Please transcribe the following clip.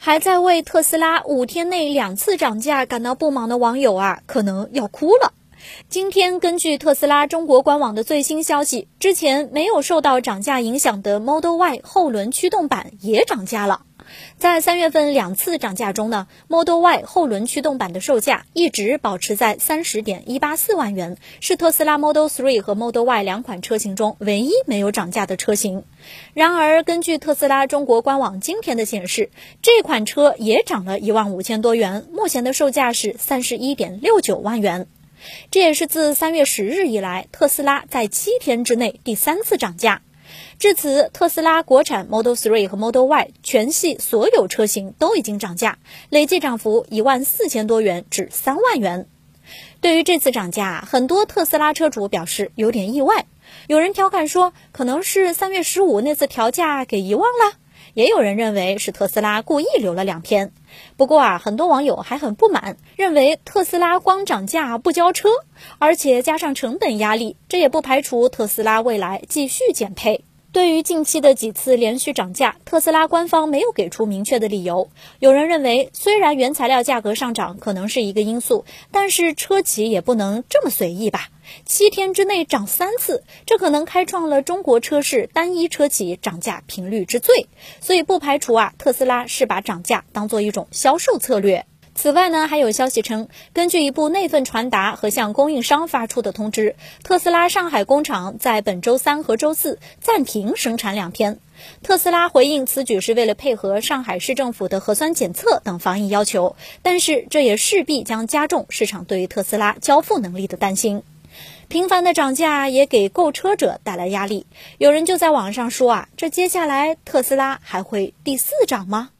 还在为特斯拉五天内两次涨价感到不满的网友啊，可能要哭了。今天，根据特斯拉中国官网的最新消息，之前没有受到涨价影响的 Model Y 后轮驱动版也涨价了。在三月份两次涨价中呢，Model Y 后轮驱动版的售价一直保持在三十点一八四万元，是特斯拉 Model 3和 Model Y 两款车型中唯一没有涨价的车型。然而，根据特斯拉中国官网今天的显示，这款车也涨了一万五千多元，目前的售价是三十一点六九万元。这也是自三月十日以来，特斯拉在七天之内第三次涨价。至此，特斯拉国产 Model 3和 Model Y 全系所有车型都已经涨价，累计涨幅一万四千多元至三万元。对于这次涨价，很多特斯拉车主表示有点意外。有人调侃说，可能是三月十五那次调价给遗忘了。也有人认为是特斯拉故意留了两天，不过啊，很多网友还很不满，认为特斯拉光涨价不交车，而且加上成本压力，这也不排除特斯拉未来继续减配。对于近期的几次连续涨价，特斯拉官方没有给出明确的理由。有人认为，虽然原材料价格上涨可能是一个因素，但是车企也不能这么随意吧？七天之内涨三次，这可能开创了中国车市单一车企涨价频率之最。所以不排除啊，特斯拉是把涨价当做一种销售策略。此外呢，还有消息称，根据一部内份传达和向供应商发出的通知，特斯拉上海工厂在本周三和周四暂停生产两天。特斯拉回应此举是为了配合上海市政府的核酸检测等防疫要求，但是这也势必将加重市场对于特斯拉交付能力的担心。频繁的涨价也给购车者带来压力，有人就在网上说啊，这接下来特斯拉还会第四涨吗？